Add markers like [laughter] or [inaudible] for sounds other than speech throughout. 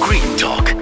Green Talk.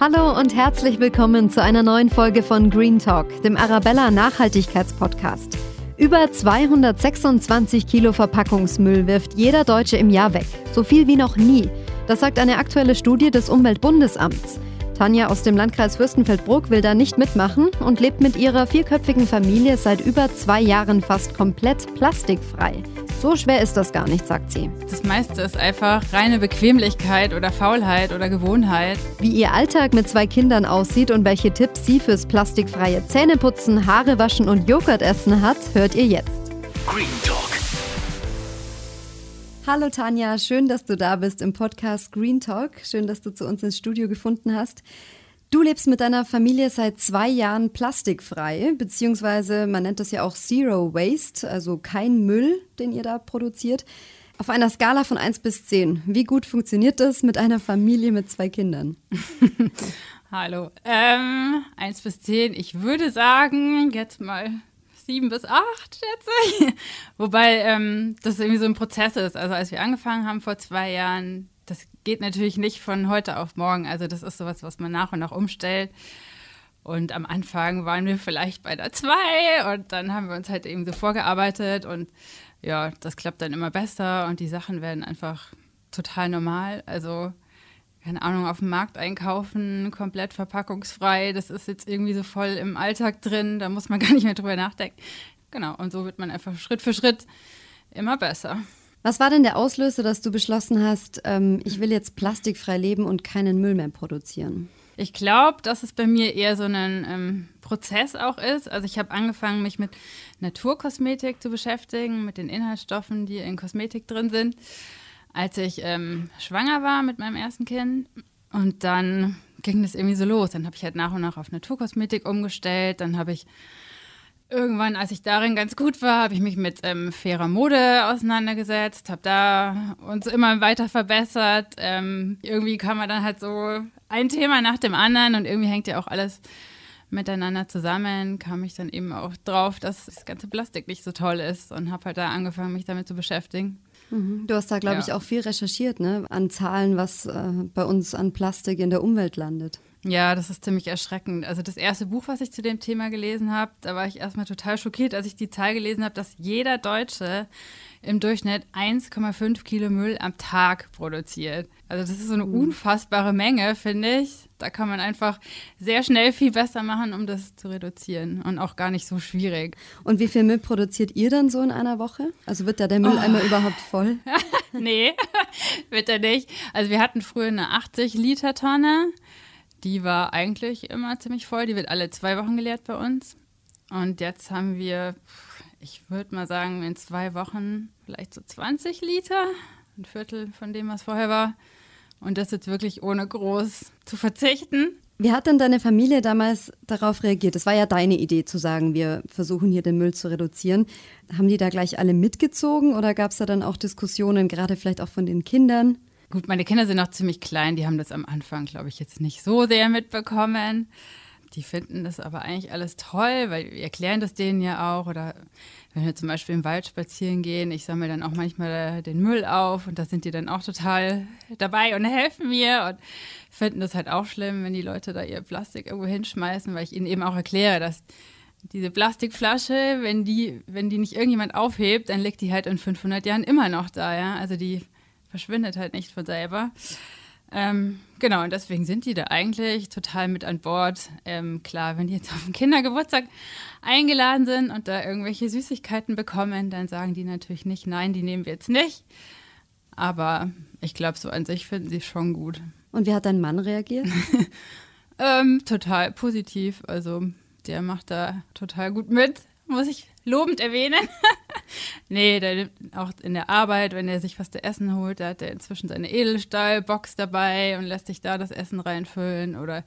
Hallo und herzlich willkommen zu einer neuen Folge von Green Talk, dem Arabella Nachhaltigkeitspodcast. Über 226 Kilo Verpackungsmüll wirft jeder Deutsche im Jahr weg. So viel wie noch nie. Das sagt eine aktuelle Studie des Umweltbundesamts. Tanja aus dem Landkreis Fürstenfeldbruck will da nicht mitmachen und lebt mit ihrer vierköpfigen Familie seit über zwei Jahren fast komplett plastikfrei. So schwer ist das gar nicht, sagt sie. Das meiste ist einfach reine Bequemlichkeit oder Faulheit oder Gewohnheit. Wie ihr Alltag mit zwei Kindern aussieht und welche Tipps sie fürs plastikfreie Zähneputzen, Haare waschen und Joghurt essen hat, hört ihr jetzt. Green Talk. Hallo Tanja, schön, dass du da bist im Podcast Green Talk. Schön, dass du zu uns ins Studio gefunden hast. Du lebst mit deiner Familie seit zwei Jahren plastikfrei, beziehungsweise man nennt das ja auch Zero Waste, also kein Müll, den ihr da produziert. Auf einer Skala von 1 bis 10, wie gut funktioniert das mit einer Familie mit zwei Kindern? [laughs] Hallo. Ähm, 1 bis 10, ich würde sagen, jetzt mal 7 bis 8, schätze ich. [laughs] Wobei ähm, das irgendwie so ein Prozess ist. Also als wir angefangen haben vor zwei Jahren, geht natürlich nicht von heute auf morgen. Also das ist sowas, was man nach und nach umstellt. Und am Anfang waren wir vielleicht bei der 2 und dann haben wir uns halt eben so vorgearbeitet und ja, das klappt dann immer besser und die Sachen werden einfach total normal. Also keine Ahnung, auf dem Markt einkaufen, komplett verpackungsfrei. Das ist jetzt irgendwie so voll im Alltag drin, da muss man [laughs] gar nicht mehr drüber nachdenken. Genau, und so wird man einfach Schritt für Schritt immer besser. Was war denn der Auslöser, dass du beschlossen hast, ähm, ich will jetzt plastikfrei leben und keinen Müll mehr produzieren? Ich glaube, dass es bei mir eher so ein ähm, Prozess auch ist. Also ich habe angefangen, mich mit Naturkosmetik zu beschäftigen, mit den Inhaltsstoffen, die in Kosmetik drin sind, als ich ähm, schwanger war mit meinem ersten Kind. Und dann ging das irgendwie so los. Dann habe ich halt nach und nach auf Naturkosmetik umgestellt. Dann habe ich Irgendwann, als ich darin ganz gut war, habe ich mich mit ähm, fairer Mode auseinandergesetzt, habe da uns immer weiter verbessert. Ähm, irgendwie kam man dann halt so ein Thema nach dem anderen und irgendwie hängt ja auch alles miteinander zusammen. Kam ich dann eben auch drauf, dass das ganze Plastik nicht so toll ist und habe halt da angefangen, mich damit zu beschäftigen. Mhm. Du hast da, glaube Ja. ich, auch viel recherchiert, ne? An Zahlen, was äh, bei uns an Plastik in der Umwelt landet. Ja, das ist ziemlich erschreckend. Also das erste Buch, was ich zu dem Thema gelesen habe, da war ich erstmal total schockiert, als ich die Zahl gelesen habe, dass jeder Deutsche im Durchschnitt 1,5 Kilo Müll am Tag produziert. Also das ist so eine unfassbare Menge, finde ich. Da kann man einfach sehr schnell viel besser machen, um das zu reduzieren und auch gar nicht so schwierig. Und wie viel Müll produziert ihr dann so in einer Woche? Also wird da der Mülleimer überhaupt voll? [laughs] nee, [laughs] wird er nicht. Also wir hatten früher eine 80-Liter-Tonne. Die war eigentlich immer ziemlich voll. Die wird alle zwei Wochen geleert bei uns. Und jetzt haben wir, ich würde mal sagen, in zwei Wochen vielleicht so 20 Liter. Ein Viertel von dem, was vorher war. Und das jetzt wirklich ohne groß zu verzichten. Wie hat denn deine Familie damals darauf reagiert? Es war ja deine Idee zu sagen, wir versuchen hier den Müll zu reduzieren. Haben die da gleich alle mitgezogen oder gab es da dann auch Diskussionen, gerade vielleicht auch von den Kindern? Gut, meine Kinder sind noch ziemlich klein, die haben das am Anfang, glaube ich, jetzt nicht so sehr mitbekommen. Die finden das aber eigentlich alles toll, weil wir erklären das denen ja auch. Oder wenn wir zum Beispiel im Wald spazieren gehen, ich sammle dann auch manchmal den Müll auf und da sind die dann auch total dabei und helfen mir und finden das halt auch schlimm, wenn die Leute da ihr Plastik irgendwo hinschmeißen, weil ich ihnen eben auch erkläre, dass diese Plastikflasche, wenn die, wenn die nicht irgendjemand aufhebt, dann liegt die halt in 500 Jahren immer noch da, ja. Also die verschwindet halt nicht von selber. Ähm, genau, und deswegen sind die da eigentlich total mit an Bord. Ähm, klar, wenn die jetzt auf den Kindergeburtstag eingeladen sind und da irgendwelche Süßigkeiten bekommen, dann sagen die natürlich nicht, nein, die nehmen wir jetzt nicht. Aber ich glaube, so an sich finden sie es schon gut. Und wie hat dein Mann reagiert? [laughs] Ähm, total positiv. Also der macht da total gut mit, muss ich lobend erwähnen. [laughs] [laughs] nee, der nimmt auch in der Arbeit, wenn er sich was zu essen holt, da hat er inzwischen seine Edelstahlbox dabei und lässt sich da das Essen reinfüllen. Oder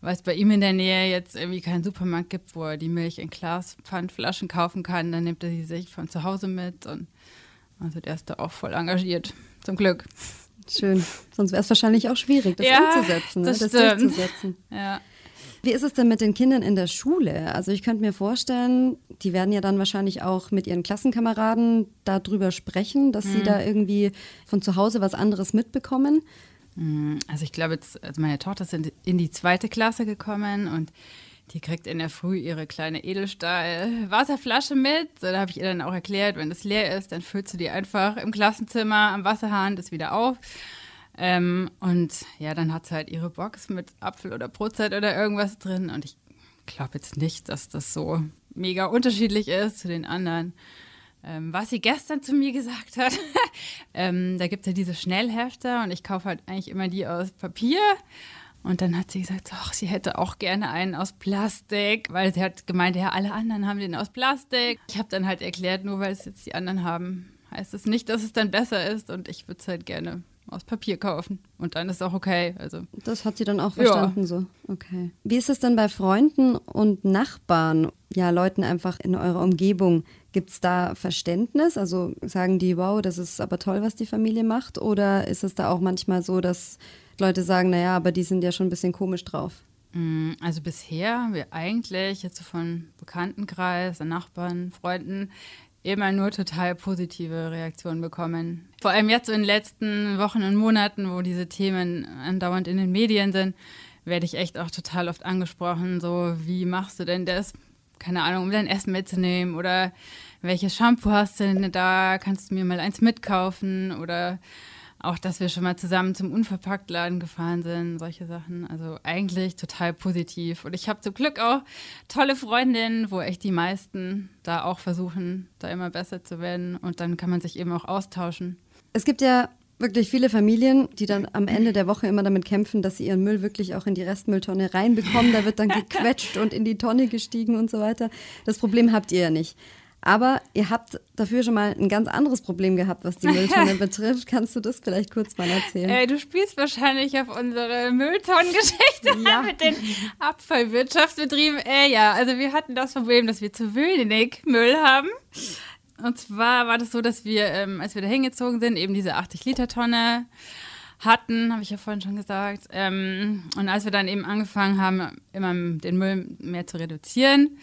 weil es bei ihm in der Nähe jetzt irgendwie keinen Supermarkt gibt, wo er die Milch in Glaspfandflaschen kaufen kann, dann nimmt er sie sich von zu Hause mit. Und also der ist da auch voll engagiert. Zum Glück. Schön. Sonst wäre es wahrscheinlich auch schwierig, das Ja, umzusetzen, ne? das das durchzusetzen. Ja. Wie ist es denn mit den Kindern in der Schule? Also ich könnte mir vorstellen, die werden ja dann wahrscheinlich auch mit ihren Klassenkameraden darüber sprechen, dass sie da irgendwie von zu Hause was anderes mitbekommen. Mm, also ich glaube jetzt, also meine Tochter ist in die zweite Klasse gekommen und die kriegt in der Früh ihre kleine Edelstahl-Wasserflasche mit. So, da habe ich ihr dann auch erklärt, wenn das leer ist, dann füllst du die einfach im Klassenzimmer am Wasserhahn das wieder auf. Ähm, und ja, dann hat sie halt ihre Box mit Apfel oder Brotzeit oder irgendwas drin. Und ich glaube jetzt nicht, dass das so mega unterschiedlich ist zu den anderen. Ähm, was sie gestern zu mir gesagt hat, [laughs] ähm, da gibt es ja diese Schnellhefter und ich kaufe halt eigentlich immer die aus Papier. Und dann hat sie gesagt, ach, sie hätte auch gerne einen aus Plastik, weil sie hat gemeint, ja, alle anderen haben den aus Plastik. Ich habe dann halt erklärt, nur weil es jetzt die anderen haben, heißt es nicht, dass es dann besser ist und ich würde es halt gerne aus Papier kaufen. Und dann ist auch okay. Also. Das hat sie dann auch verstanden ja. so. Okay. Wie ist es denn bei Freunden und Nachbarn, ja, Leuten einfach in eurer Umgebung? Gibt es da Verständnis? Also sagen die, wow, das ist aber toll, was die Familie macht? Oder ist es da auch manchmal so, dass Leute sagen, naja, aber die sind ja schon ein bisschen komisch drauf? Mm, also bisher haben wir eigentlich jetzt so von Bekanntenkreis, Nachbarn, Freunden immer nur total positive Reaktionen bekommen. Vor allem jetzt in den letzten Wochen und Monaten, wo diese Themen andauernd in den Medien sind, werde ich echt auch total oft angesprochen, so wie machst du denn das? Keine Ahnung, um dein Essen mitzunehmen oder welches Shampoo hast du denn da? Kannst du mir mal eins mitkaufen oder auch, dass wir schon mal zusammen zum Unverpacktladen gefahren sind, solche Sachen. Also eigentlich total positiv. Und ich habe zum Glück auch tolle Freundinnen, wo echt die meisten da auch versuchen, da immer besser zu werden. Und dann kann man sich eben auch austauschen. Es gibt ja wirklich viele Familien, die dann am Ende der Woche immer damit kämpfen, dass sie ihren Müll wirklich auch in die Restmülltonne reinbekommen. Da wird dann [laughs] gequetscht und in die Tonne gestiegen und so weiter. Das Problem habt ihr ja nicht. Aber ihr habt dafür schon mal ein ganz anderes Problem gehabt, was die Mülltonne [laughs] betrifft. Kannst du das vielleicht kurz mal erzählen? Äh, du spielst wahrscheinlich auf unsere Mülltonnengeschichte [laughs] ja. mit den Abfallwirtschaftsbetrieben. Äh, ja, also wir hatten das Problem, dass wir zu wenig Müll haben. Und zwar war das so, dass wir, ähm, als wir da hingezogen sind, eben diese 80-Liter-Tonne hatten, habe ich ja vorhin schon gesagt. Ähm, und als wir dann eben angefangen haben, immer den Müll mehr zu reduzieren,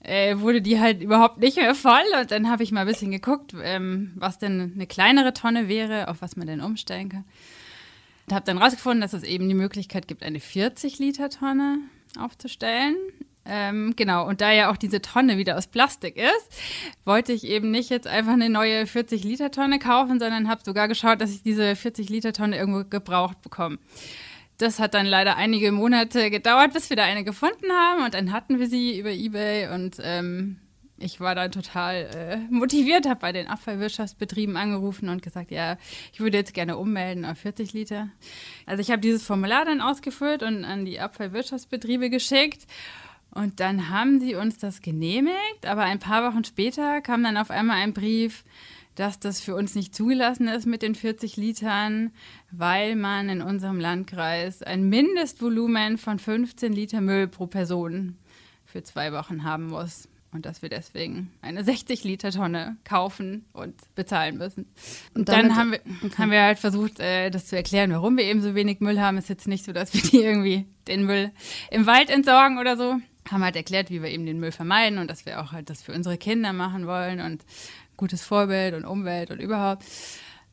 äh, wurde die halt überhaupt nicht mehr voll. Und dann habe ich mal ein bisschen geguckt, ähm, was denn eine kleinere Tonne wäre, auf was man denn umstellen kann. Und habe dann rausgefunden, dass es eben die Möglichkeit gibt, eine 40-Liter-Tonne aufzustellen. Ähm, genau, und da ja auch diese Tonne wieder aus Plastik ist, wollte ich eben nicht jetzt einfach eine neue 40-Liter-Tonne kaufen, sondern habe sogar geschaut, dass ich diese 40-Liter-Tonne irgendwo gebraucht bekomme. Das hat dann leider einige Monate gedauert, bis wir da eine gefunden haben und dann hatten wir sie über Ebay und ähm, ich war dann total äh, motiviert, habe bei den Abfallwirtschaftsbetrieben angerufen und gesagt, ja, ich würde jetzt gerne ummelden auf 40 Liter. Also ich habe dieses Formular dann ausgefüllt und an die Abfallwirtschaftsbetriebe geschickt. Und dann haben sie uns das genehmigt, aber ein paar Wochen später kam dann auf einmal ein Brief, dass das für uns nicht zugelassen ist mit den 40 Litern, weil man in unserem Landkreis ein Mindestvolumen von 15 Liter Müll pro Person für zwei Wochen haben muss. Und dass wir deswegen eine 60 Liter Tonne kaufen und bezahlen müssen. Und, dann haben wir, okay. haben wir halt versucht, äh, das zu erklären, warum wir eben so wenig Müll haben. Ist jetzt nicht so, dass wir die irgendwie den Müll im Wald entsorgen oder so. Haben halt erklärt, wie wir eben den Müll vermeiden und dass wir auch halt das für unsere Kinder machen wollen und gutes Vorbild und Umwelt und überhaupt.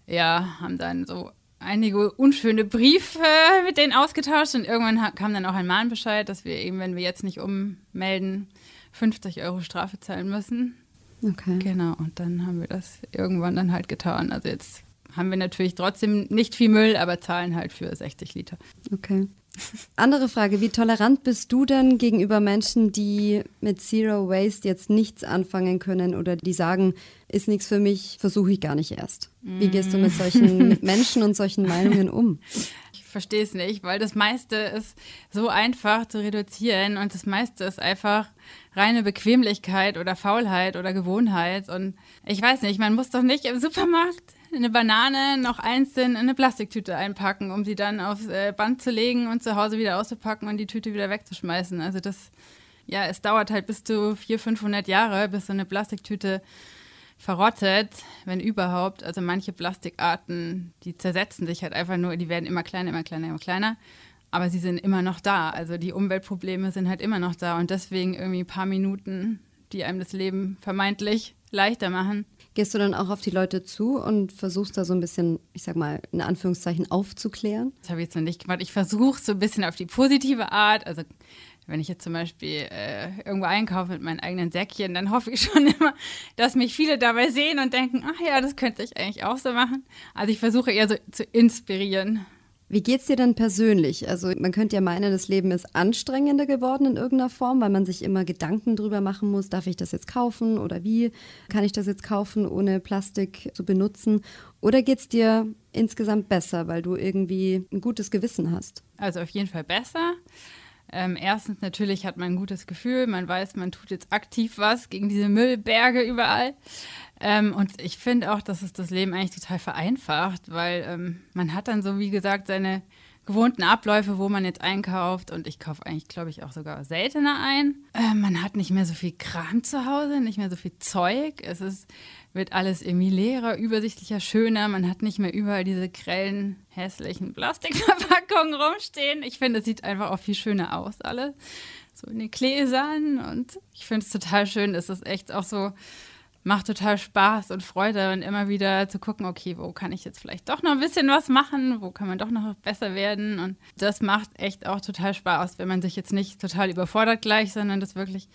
Ja, haben dann so einige unschöne Briefe mit denen ausgetauscht und irgendwann kam dann auch ein Mahnbescheid, dass wir eben, wenn wir jetzt nicht ummelden, 50 Euro Strafe zahlen müssen. Okay. Genau, und dann haben wir das irgendwann dann halt getan. Also jetzt haben wir natürlich trotzdem nicht viel Müll, aber zahlen halt für 60 Liter. Okay. Andere Frage, wie tolerant bist du denn gegenüber Menschen, die mit Zero Waste jetzt nichts anfangen können oder die sagen, ist nichts für mich, versuche ich gar nicht erst? Wie gehst du mit solchen Menschen und solchen Meinungen um? Ich verstehe es nicht, weil das meiste ist so einfach zu reduzieren und das meiste ist einfach reine Bequemlichkeit oder Faulheit oder Gewohnheit und ich weiß nicht, man muss doch nicht im Supermarkt eine Banane noch einzeln in eine Plastiktüte einpacken, um sie dann aufs äh, Band zu legen und zu Hause wieder auszupacken und die Tüte wieder wegzuschmeißen. Also das, ja, es dauert halt bis zu 400, 500 Jahre, bis so eine Plastiktüte verrottet, wenn überhaupt. Also manche Plastikarten, die zersetzen sich halt einfach nur, die werden immer kleiner, immer kleiner, immer kleiner. Aber sie sind immer noch da. Also die Umweltprobleme sind halt immer noch da und deswegen irgendwie ein paar Minuten, die einem das Leben vermeintlich leichter machen, Gehst du dann auch auf die Leute zu und versuchst da so ein bisschen, ich sag mal, in Anführungszeichen aufzuklären? Das habe ich jetzt noch nicht gemacht. Ich versuche so ein bisschen auf die positive Art. Also wenn ich jetzt zum Beispiel äh, irgendwo einkaufe mit meinen eigenen Säckchen, dann hoffe ich [laughs] schon immer, dass mich viele dabei sehen und denken, ach ja, das könnte ich eigentlich auch so machen. Also ich versuche eher so zu inspirieren. Wie geht's dir denn persönlich? Also man könnte ja meinen, das Leben ist anstrengender geworden in irgendeiner Form, weil man sich immer Gedanken drüber machen muss, darf ich das jetzt kaufen oder wie kann ich das jetzt kaufen, ohne Plastik zu benutzen? Oder geht's dir insgesamt besser, weil du irgendwie ein gutes Gewissen hast? Also auf jeden Fall besser. Ähm, erstens natürlich hat man ein gutes Gefühl, man weiß, man tut jetzt aktiv was gegen diese Müllberge überall. Ähm, und ich finde auch, dass es das Leben eigentlich total vereinfacht, weil ähm, man hat dann so, wie gesagt, seine gewohnten Abläufe, wo man jetzt einkauft. Und ich kaufe eigentlich, glaube ich, auch sogar seltener ein. Äh, man hat nicht mehr so viel Kram zu Hause, nicht mehr so viel Zeug. Es ist, wird alles irgendwie leerer, übersichtlicher, schöner. Man hat nicht mehr überall diese grellen, hässlichen Plastikverpackungen rumstehen. Ich finde, es sieht einfach auch viel schöner aus, alles. So in den Gläsern. Und ich finde es total schön. Es ist echt auch so macht total Spaß und Freude und immer wieder zu gucken, okay, wo kann ich jetzt vielleicht doch noch ein bisschen was machen, wo kann man doch noch besser werden und das macht echt auch total Spaß, wenn man sich jetzt nicht total überfordert gleich, sondern das wirklich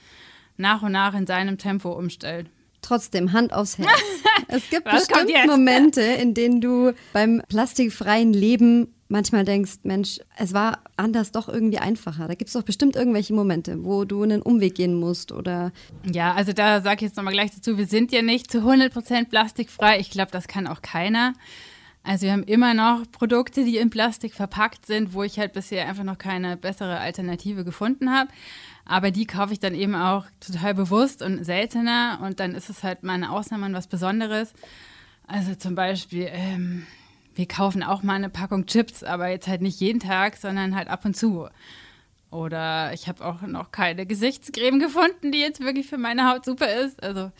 nach und nach in seinem Tempo umstellt. Trotzdem, Hand aufs Herz. [laughs] Es gibt bestimmt Momente, in denen du beim plastikfreien Leben manchmal denkst, Mensch, es war anders doch irgendwie einfacher. Da gibt es doch bestimmt irgendwelche Momente, wo du einen Umweg gehen musst oder. Ja, also da sage ich jetzt nochmal gleich dazu, wir sind ja nicht zu 100% plastikfrei. Ich glaube, das kann auch keiner. Also wir haben immer noch Produkte, die in Plastik verpackt sind, wo ich halt bisher einfach noch keine bessere Alternative gefunden habe. Aber die kaufe ich dann eben auch total bewusst und seltener und dann ist es halt mal eine Ausnahme und was Besonderes. Also zum Beispiel, ähm, wir kaufen auch mal eine Packung Chips, aber jetzt halt nicht jeden Tag, sondern halt ab und zu. Oder ich habe auch noch keine Gesichtscreme gefunden, die jetzt wirklich für meine Haut super ist. Also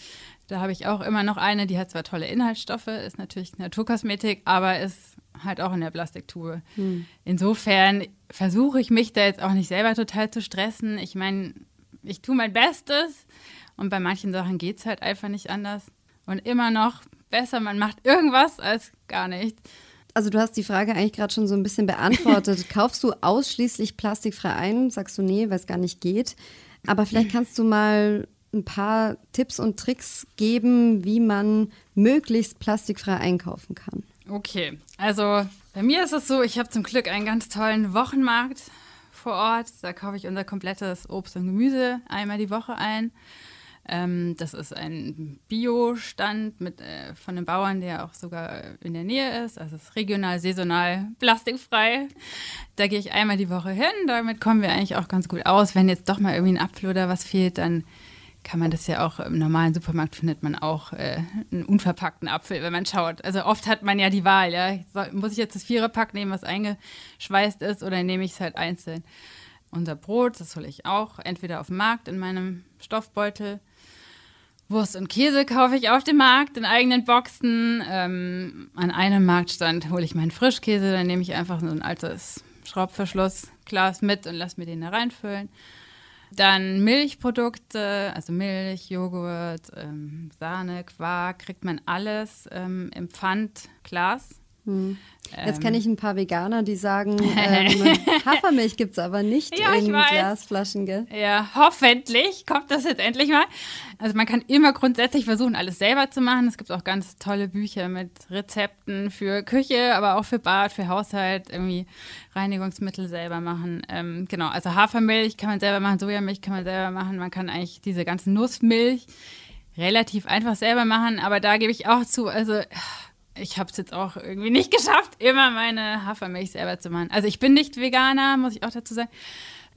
da habe ich auch immer noch eine, die hat zwar tolle Inhaltsstoffe, ist natürlich Naturkosmetik, aber ist halt auch in der Plastiktube. Hm. Insofern versuche ich mich da jetzt auch nicht selber total zu stressen. Ich meine, ich tue mein Bestes und bei manchen Sachen geht es halt einfach nicht anders. Und immer noch besser, man macht irgendwas als gar nichts. Also du hast die Frage eigentlich gerade schon so ein bisschen beantwortet. [laughs] Kaufst du ausschließlich plastikfrei ein? Sagst du nee, weil es gar nicht geht. Aber vielleicht kannst du mal ein paar Tipps und Tricks geben, wie man möglichst plastikfrei einkaufen kann. Okay, also bei mir ist es so, ich habe zum Glück einen ganz tollen Wochenmarkt vor Ort. Da kaufe ich unser komplettes Obst und Gemüse einmal die Woche ein. Ähm, das ist ein Biostand mit, äh, von den Bauern, der auch sogar in der Nähe ist. Also es ist regional, saisonal, plastikfrei. Da gehe ich einmal die Woche hin. Damit kommen wir eigentlich auch ganz gut aus. Wenn jetzt doch mal irgendwie ein Apfel oder was fehlt, dann kann man das ja auch im normalen Supermarkt findet man auch äh, einen unverpackten Apfel, wenn man schaut. Also oft hat man ja die Wahl, ja. Muss ich jetzt das Viererpack nehmen, was eingeschweißt ist, oder nehme ich es halt einzeln? Unser Brot, das hole ich auch entweder auf dem Markt in meinem Stoffbeutel Wurst und Käse kaufe ich auf dem Markt in eigenen Boxen. Ähm, an einem Marktstand hole ich meinen Frischkäse, dann nehme ich einfach so ein altes Schraubverschlussglas mit und lasse mir den da reinfüllen. Dann Milchprodukte, also Milch, Joghurt, ähm, Sahne, Quark, kriegt man alles ähm, im Pfandglas. Hm. Jetzt kenne ich ein paar Veganer, die sagen, [laughs] ähm, Hafermilch gibt es aber nicht ja, in Glasflaschen, gell? Ja, hoffentlich kommt das jetzt endlich mal. Also man kann immer grundsätzlich versuchen, alles selber zu machen. Es gibt auch ganz tolle Bücher mit Rezepten für Küche, aber auch für Bad, für Haushalt, irgendwie Reinigungsmittel selber machen. Ähm, genau, also Hafermilch kann man selber machen, Sojamilch kann man selber machen. Man kann eigentlich diese ganze Nussmilch relativ einfach selber machen, aber da gebe ich auch zu, also ich habe es jetzt auch irgendwie nicht [laughs] geschafft, immer meine Hafermilch selber zu machen. Also ich bin nicht Veganer, muss ich auch dazu sagen.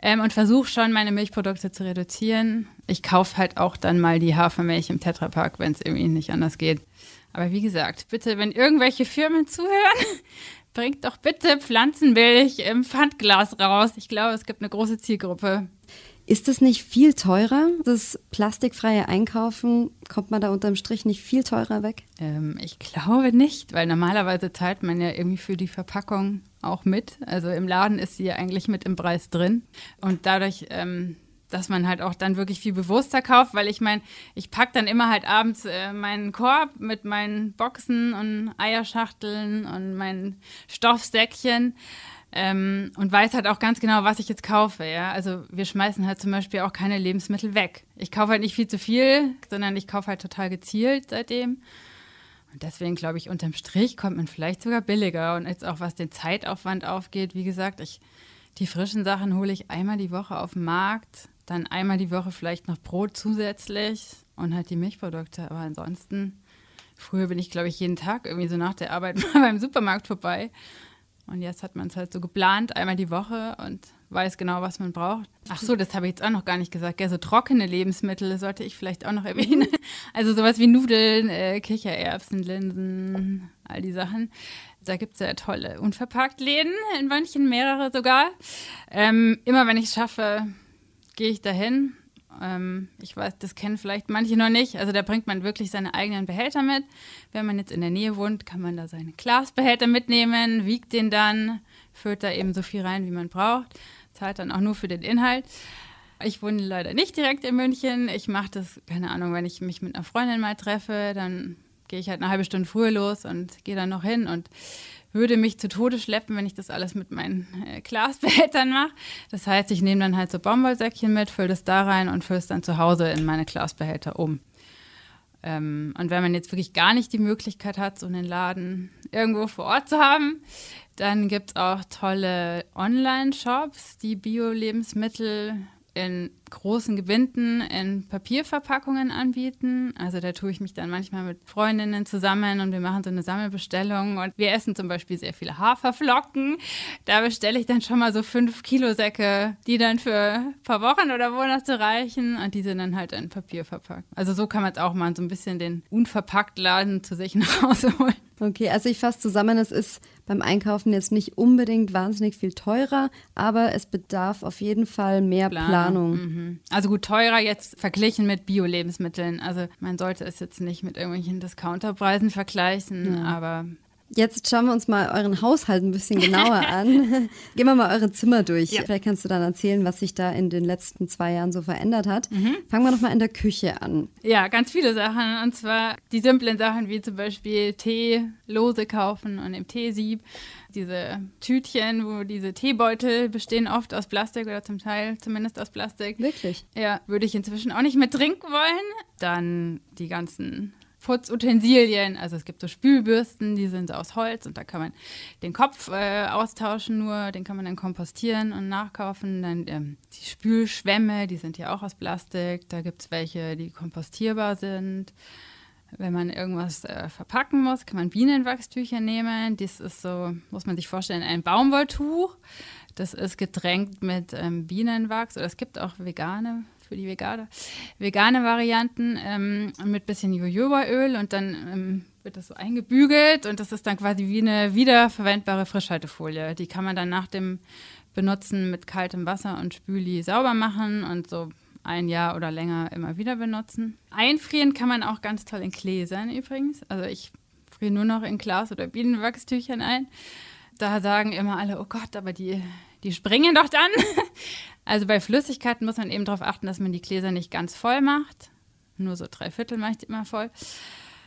Ähm, und versuche schon, meine Milchprodukte zu reduzieren. Ich kaufe halt auch dann mal die Hafermilch im Tetrapack, wenn es irgendwie nicht anders geht. Aber wie gesagt, bitte, wenn irgendwelche Firmen zuhören, [laughs] bringt doch bitte Pflanzenmilch im Pfandglas raus. Ich glaube, es gibt eine große Zielgruppe. Ist es nicht viel teurer, das plastikfreie Einkaufen? Kommt man da unterm Strich nicht viel teurer weg? Ähm, ich glaube nicht, weil normalerweise zahlt man ja irgendwie für die Verpackung auch mit. Also im Laden ist sie ja eigentlich mit im Preis drin. Und dadurch, ähm, dass man halt auch dann wirklich viel bewusster kauft, weil ich meine, ich packe dann immer halt abends äh, meinen Korb mit meinen Boxen und Eierschachteln und meinen Stoffsäckchen ähm, und weiß halt auch ganz genau, was ich jetzt kaufe. Ja? Also wir schmeißen halt zum Beispiel auch keine Lebensmittel weg. Ich kaufe halt nicht viel zu viel, sondern ich kaufe halt total gezielt seitdem. Und deswegen glaube ich, unterm Strich kommt man vielleicht sogar billiger. Und jetzt auch was den Zeitaufwand aufgeht, wie gesagt, ich, die frischen Sachen hole ich einmal die Woche auf den Markt, dann einmal die Woche vielleicht noch Brot zusätzlich und halt die Milchprodukte. Aber ansonsten, früher bin ich, glaube ich, jeden Tag irgendwie so nach der Arbeit [laughs] mal beim Supermarkt vorbei und jetzt hat man es halt so geplant, einmal die Woche und weiß genau, was man braucht. Ach so, das habe ich jetzt auch noch gar nicht gesagt. Ja, so trockene Lebensmittel sollte ich vielleicht auch noch erwähnen. [laughs] Also sowas wie Nudeln, äh, Kichererbsen, Linsen, all die Sachen. Da gibt es ja tolle Unverpackt-Läden, in manchen mehrere sogar. Ähm, immer wenn ich es schaffe, gehe ich dahin ähm, ich weiß, das kennen vielleicht manche noch nicht. Also da bringt man wirklich seine eigenen Behälter mit. Wenn man jetzt in der Nähe wohnt, kann man da seine Glasbehälter mitnehmen, wiegt den dann, füllt da eben so viel rein, wie man braucht, zahlt dann auch nur für den Inhalt. Ich wohne leider nicht direkt in München. Ich mache das, keine Ahnung, wenn ich mich mit einer Freundin mal treffe, dann gehe ich halt eine halbe Stunde früher los und gehe dann noch hin und würde mich zu Tode schleppen, wenn ich das alles mit meinen äh, Glasbehältern mache. Das heißt, ich nehme dann halt so Baumwollsäckchen mit, fülle das da rein und fülle es dann zu Hause in meine Glasbehälter um. Ähm, und wenn man jetzt wirklich gar nicht die Möglichkeit hat, so einen Laden irgendwo vor Ort zu haben, dann gibt es auch tolle Online-Shops, die Bio-Lebensmittel in großen Gewinden in Papierverpackungen anbieten. Also da tue ich mich dann manchmal mit Freundinnen zusammen und wir machen so eine Sammelbestellung und wir essen zum Beispiel sehr viele Haferflocken. Da bestelle ich dann schon mal so fünf Kilo Säcke, die dann für ein paar Wochen oder Monate reichen und die sind dann halt in Papier verpackt. Also so kann man es auch mal so ein bisschen den unverpackt Laden zu sich nach Hause holen. Okay, also ich fasse zusammen, es ist beim Einkaufen jetzt nicht unbedingt wahnsinnig viel teurer, aber es bedarf auf jeden Fall mehr Planung. Planung. Mhm. Also gut, teurer jetzt verglichen mit Bio-Lebensmitteln. Also man sollte es jetzt nicht mit irgendwelchen Discounterpreisen vergleichen, ja. aber Jetzt schauen wir uns mal euren Haushalt ein bisschen genauer [laughs] an. [laughs] Gehen wir mal eure Zimmer durch. Ja. Vielleicht kannst du dann erzählen, was sich da in den letzten zwei Jahren so verändert hat. Mhm. Fangen wir noch mal in der Küche an. Ja, ganz viele Sachen. Und zwar die simplen Sachen wie zum Beispiel Tee, Lose kaufen und im Teesieb. Diese Tütchen, wo diese Teebeutel bestehen oft aus Plastik oder zum Teil zumindest aus Plastik. Wirklich? Ja, würde ich inzwischen auch nicht mehr trinken wollen. Dann die ganzen Putzutensilien. Also es gibt so Spülbürsten, die sind aus Holz und da kann man den Kopf äh, austauschen nur, den kann man dann kompostieren und nachkaufen. Dann ähm, die Spülschwämme, die sind ja auch aus Plastik. Da gibt es welche, die kompostierbar sind. Wenn man irgendwas äh, verpacken muss, kann man Bienenwachstücher nehmen. Dies ist so, muss man sich vorstellen, ein Baumwolltuch. Das ist getränkt mit ähm, Bienenwachs oder es gibt auch vegane für die vegane, vegane Varianten ähm, mit bisschen Jojobaöl und dann ähm, wird das so eingebügelt und das ist dann quasi wie eine wiederverwendbare Frischhaltefolie. Die kann man dann nach dem Benutzen mit kaltem Wasser und Spüli sauber machen und so ein Jahr oder länger immer wieder benutzen. Einfrieren kann man auch ganz toll in Gläsern übrigens. Also ich friere nur noch in Glas- oder Bienenwachstüchern ein. Da sagen immer alle, oh Gott, aber die, die springen doch dann. [laughs] Also bei Flüssigkeiten muss man eben darauf achten, dass man die Gläser nicht ganz voll macht. Nur so drei Viertel mache ich die immer voll.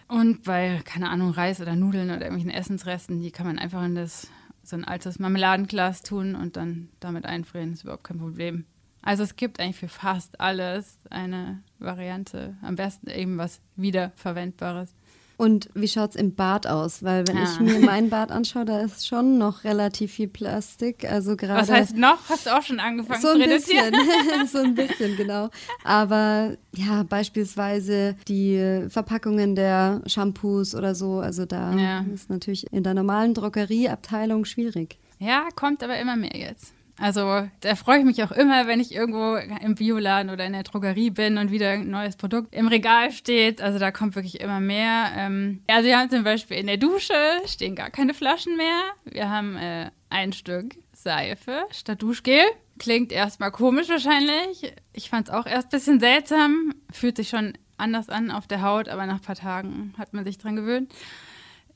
Und bei, keine Ahnung, Reis oder Nudeln oder irgendwelchen Essensresten, die kann man einfach in das so ein altes Marmeladenglas tun und dann damit einfrieren. Das ist überhaupt kein Problem. Also es gibt eigentlich für fast alles eine Variante. Am besten eben was Wiederverwendbares. Und wie schaut es im Bad aus? Weil wenn ja. ich mir [laughs] mein Bad anschaue, da ist schon noch relativ viel Plastik. Also gerade. Was heißt noch? Hast du auch schon angefangen so ein zu reduzieren? Bisschen, [laughs] [laughs] so ein bisschen, genau. Aber ja, beispielsweise die Verpackungen der Shampoos oder so. Also da ja. ist natürlich in der normalen Drogerieabteilung schwierig. Ja, kommt aber immer mehr jetzt. Also da freue ich mich auch immer, wenn ich irgendwo im Bioladen oder in der Drogerie bin und wieder ein neues Produkt im Regal steht. Also da kommt wirklich immer mehr. Ähm, also wir haben zum Beispiel in der Dusche stehen gar keine Flaschen mehr. Wir haben äh, ein Stück Seife statt Duschgel. Klingt erstmal komisch wahrscheinlich. Ich fand es auch erst ein bisschen seltsam. Fühlt sich schon anders an auf der Haut, aber nach ein paar Tagen hat man sich dran gewöhnt.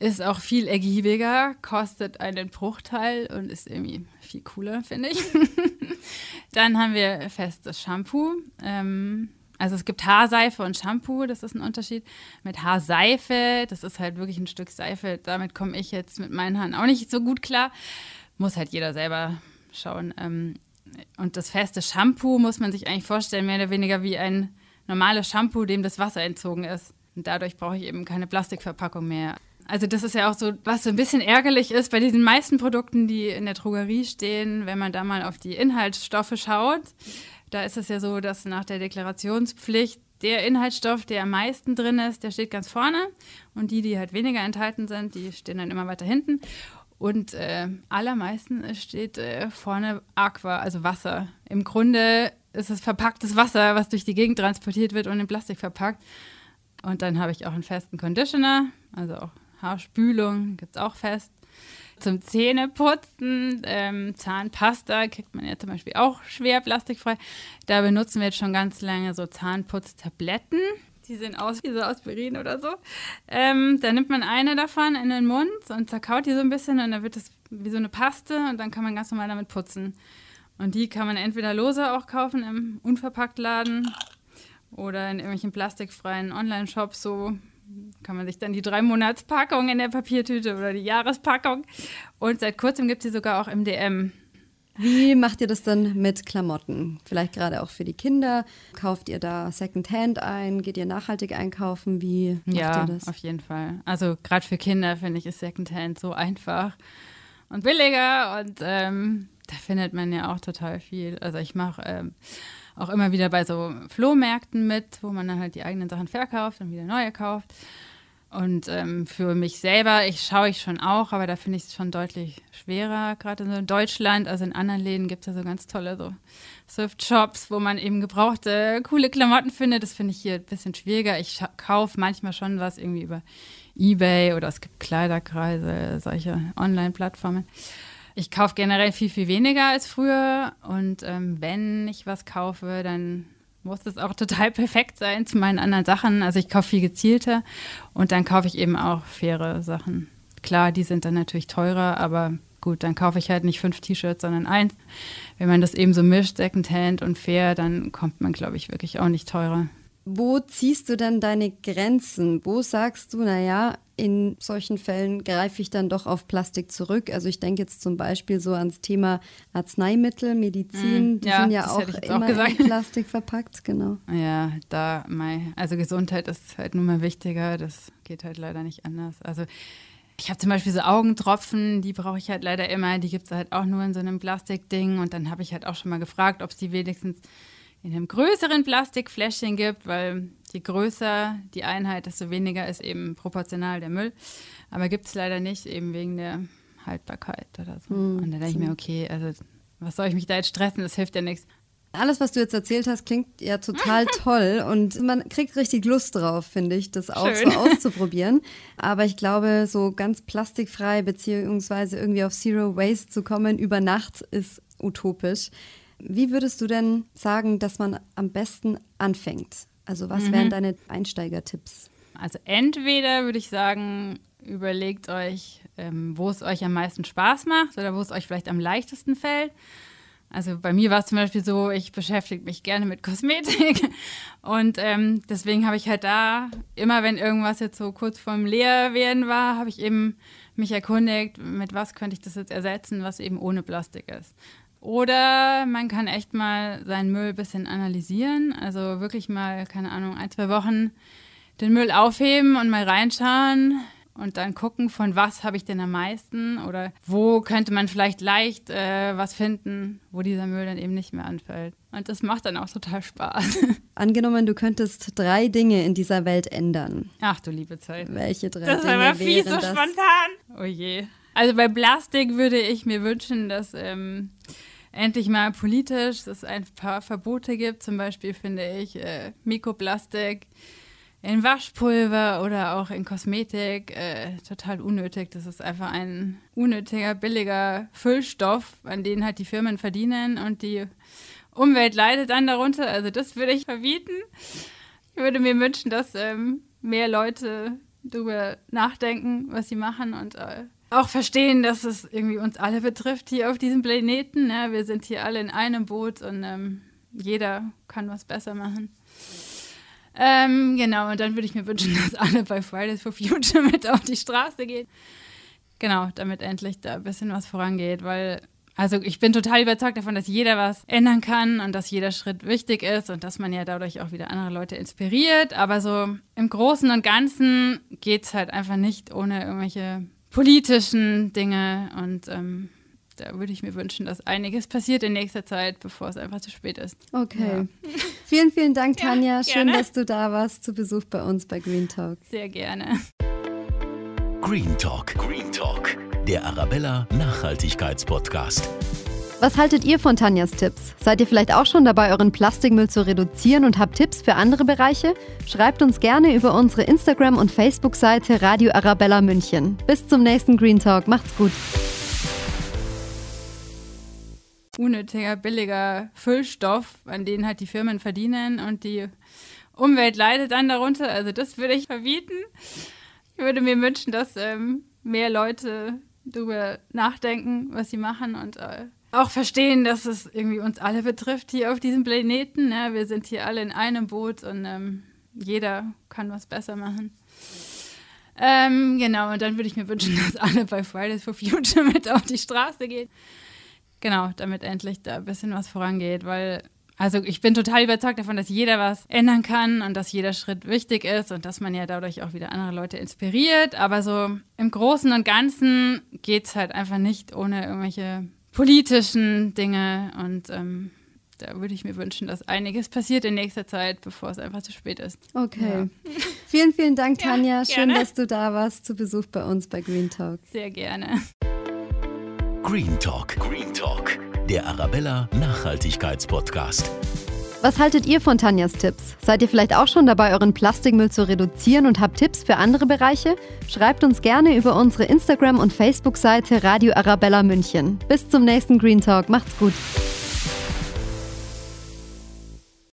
Ist auch viel ergiebiger, kostet einen Bruchteil und ist irgendwie viel cooler, finde ich. [laughs] Dann haben wir festes Shampoo. Ähm, also es gibt Haarseife und Shampoo, das ist ein Unterschied. Mit Haarseife, das ist halt wirklich ein Stück Seife. Damit komme ich jetzt mit meinen Haaren auch nicht so gut klar. Muss halt jeder selber schauen. Ähm, und das feste Shampoo muss man sich eigentlich vorstellen, mehr oder weniger wie ein normales Shampoo, dem das Wasser entzogen ist. Und dadurch brauche ich eben keine Plastikverpackung mehr. Also das ist ja auch so, was so ein bisschen ärgerlich ist bei diesen meisten Produkten, die in der Drogerie stehen, wenn man da mal auf die Inhaltsstoffe schaut. Da ist es ja so, dass nach der Deklarationspflicht der Inhaltsstoff, der am meisten drin ist, der steht ganz vorne. Und die, die halt weniger enthalten sind, die stehen dann immer weiter hinten. Und äh, allermeisten steht äh, vorne Aqua, also Wasser. Im Grunde ist es verpacktes Wasser, was durch die Gegend transportiert wird und in Plastik verpackt. Und dann habe ich auch einen festen Conditioner, also auch Haarspülung gibt es auch fest. Zum Zähneputzen, ähm, Zahnpasta kriegt man ja zum Beispiel auch schwer plastikfrei. Da benutzen wir jetzt schon ganz lange so Zahnputztabletten. Die sehen aus wie so Aspirin oder so. Ähm, da nimmt man eine davon in den Mund und zerkaut die so ein bisschen und dann wird es wie so eine Paste und dann kann man ganz normal damit putzen. Und die kann man entweder lose auch kaufen im Unverpacktladen oder in irgendwelchen plastikfreien Online-Shops, so kann man sich dann die drei Monatspackung in der Papiertüte oder die Jahrespackung. Und seit kurzem gibt es sie sogar auch im DM. Wie macht ihr das dann mit Klamotten? Vielleicht gerade auch für die Kinder. Kauft ihr da Secondhand ein? Geht ihr nachhaltig einkaufen? Wie macht ja, ihr das? Ja, auf jeden Fall. Also gerade für Kinder finde ich ist Secondhand so einfach und billiger und ähm, da findet man ja auch total viel. Also ich mache ähm, auch immer wieder bei so Flohmärkten mit, wo man dann halt die eigenen Sachen verkauft und wieder neue kauft. Und ähm, für mich selber, ich schaue ich schon auch, aber da finde ich es schon deutlich schwerer, gerade in Deutschland. Also in anderen Läden gibt es ja so ganz tolle so Thrift-Shops, wo man eben gebrauchte, coole Klamotten findet. Das finde ich hier ein bisschen schwieriger. Ich kaufe manchmal schon was irgendwie über Ebay oder es gibt Kleiderkreise, solche Online-Plattformen. Ich kaufe generell viel, viel weniger als früher. Und ähm, wenn ich was kaufe, dann muss es auch [laughs] total perfekt sein zu meinen anderen Sachen. Also ich kaufe viel gezielter und dann kaufe ich eben auch faire Sachen. Klar, die sind dann natürlich teurer, aber gut, dann kaufe ich halt nicht fünf T-Shirts, sondern eins. Wenn man das eben so mischt, Secondhand und fair, dann kommt man, glaube ich, wirklich auch nicht teurer. Wo ziehst du denn deine Grenzen? Wo sagst du, naja, in solchen Fällen greife ich dann doch auf Plastik zurück? Also ich denke jetzt zum Beispiel so ans Thema Arzneimittel, Medizin, mm, die ja, sind ja auch immer auch in Plastik verpackt, genau. Ja, da, also Gesundheit ist halt nun mal wichtiger, das geht halt leider nicht anders. Also ich habe zum Beispiel so Augentropfen, die brauche ich halt leider immer, die gibt es halt auch nur in so einem Plastikding und dann habe ich halt auch schon mal gefragt, ob es die wenigstens in einem größeren Plastikfläschchen gibt, weil je größer die Einheit, desto weniger ist eben proportional der Müll. Aber gibt es leider nicht, eben wegen der Haltbarkeit oder so. Mhm. Und dann denke ich mir, okay, also was soll ich mich da jetzt stressen? Das hilft ja nichts. Alles, was du jetzt erzählt hast, klingt ja total [laughs] toll und man kriegt richtig Lust drauf, finde ich, das auch Schön. so [laughs] auszuprobieren. Aber ich glaube, so ganz plastikfrei beziehungsweise irgendwie auf Zero Waste zu kommen über Nacht ist utopisch. Wie würdest du denn sagen, dass man am besten anfängt? Also was mhm. wären deine Einsteigertipps? Also entweder würde ich sagen, überlegt euch, ähm, wo es euch am meisten Spaß macht oder wo es euch vielleicht am leichtesten fällt. Also bei mir war es zum Beispiel so, ich beschäftige mich gerne mit Kosmetik [laughs] und ähm, deswegen habe ich halt da, immer wenn irgendwas jetzt so kurz vorm Leerwerden war, habe ich eben mich erkundigt, mit was könnte ich das jetzt ersetzen, was eben ohne Plastik ist. Oder man kann echt mal seinen Müll ein bisschen analysieren. Also wirklich mal, keine Ahnung, ein, zwei Wochen den Müll aufheben und mal reinschauen und dann gucken, von was habe ich denn am meisten oder wo könnte man vielleicht leicht äh, was finden, wo dieser Müll dann eben nicht mehr anfällt. Und das macht dann auch total Spaß. [laughs] Angenommen, du könntest drei Dinge in dieser Welt ändern. Ach du liebe Zeit. Welche drei das Dinge? Das war fies so spontan. Oh je. Also bei Plastik würde ich mir wünschen, dass ähm, endlich mal politisch es ein paar Verbote gibt. Zum Beispiel finde ich äh, Mikroplastik in Waschpulver oder auch in Kosmetik äh, total unnötig. Das ist einfach ein unnötiger, billiger Füllstoff, an den halt die Firmen verdienen und die Umwelt leidet dann darunter. Also das würde ich verbieten. Ich würde mir wünschen, dass ähm, mehr Leute drüber nachdenken, was sie machen und äh, auch verstehen, dass es irgendwie uns alle betrifft hier auf diesem Planeten. Ne? Wir sind hier alle in einem Boot und ähm, jeder kann was besser machen. Ähm, genau, und dann würde ich mir wünschen, [laughs] dass alle bei Fridays for Future [laughs] mit auf die Straße gehen. Genau, damit endlich da ein bisschen was vorangeht, weil also ich bin total überzeugt davon, dass jeder was ändern kann und dass jeder Schritt wichtig ist und dass man ja dadurch auch wieder andere Leute inspiriert. Aber so im Großen und Ganzen geht es halt einfach nicht ohne irgendwelche politischen Dinge. Und ähm, da würde ich mir wünschen, dass einiges passiert in nächster Zeit, bevor es einfach zu spät ist. Okay. Ja. [laughs] Vielen, vielen Dank, Tanja. Ja, Schön, dass du da warst zu Besuch bei uns bei Green Talk. Sehr gerne. Green Talk. Green Talk der Arabella Nachhaltigkeitspodcast. Was haltet ihr von Tanjas Tipps? Seid ihr vielleicht auch schon dabei, euren Plastikmüll zu reduzieren und habt Tipps für andere Bereiche? Schreibt uns gerne über unsere Instagram- und Facebook-Seite Radio Arabella München. Bis zum nächsten Green Talk. Macht's gut. Unnötiger, billiger Füllstoff, an den halt die Firmen verdienen und die Umwelt leidet dann darunter. Also das würde ich verbieten. Ich würde mir wünschen, dass ähm, mehr Leute drüber nachdenken, was sie machen und äh, auch verstehen, dass es irgendwie uns alle betrifft hier auf diesem Planeten. Ne? Wir sind hier alle in einem Boot und ähm, jeder kann was besser machen. Ähm, genau, und dann würde ich mir wünschen, [laughs] dass alle bei Fridays for Future mit auf die Straße gehen. Genau, damit endlich da ein bisschen was vorangeht, weil also ich bin total überzeugt davon, dass jeder was ändern kann und dass jeder Schritt wichtig ist und dass man ja dadurch auch wieder andere Leute inspiriert. Aber so im Großen und Ganzen geht es halt einfach nicht ohne irgendwelche politischen Dinge. Und ähm, da würde ich mir wünschen, dass einiges passiert in nächster Zeit, bevor es einfach zu spät ist. Okay. Ja. [laughs] Vielen, vielen Dank, Tanja. Ja, Schön, dass du da warst zu Besuch bei uns bei Green Talk. Sehr gerne. Green Talk. Green Talk der Arabella Nachhaltigkeitspodcast. Was haltet ihr von Tanjas Tipps? Seid ihr vielleicht auch schon dabei, euren Plastikmüll zu reduzieren und habt Tipps für andere Bereiche? Schreibt uns gerne über unsere Instagram- und Facebook-Seite Radio Arabella München. Bis zum nächsten Green Talk. Macht's gut.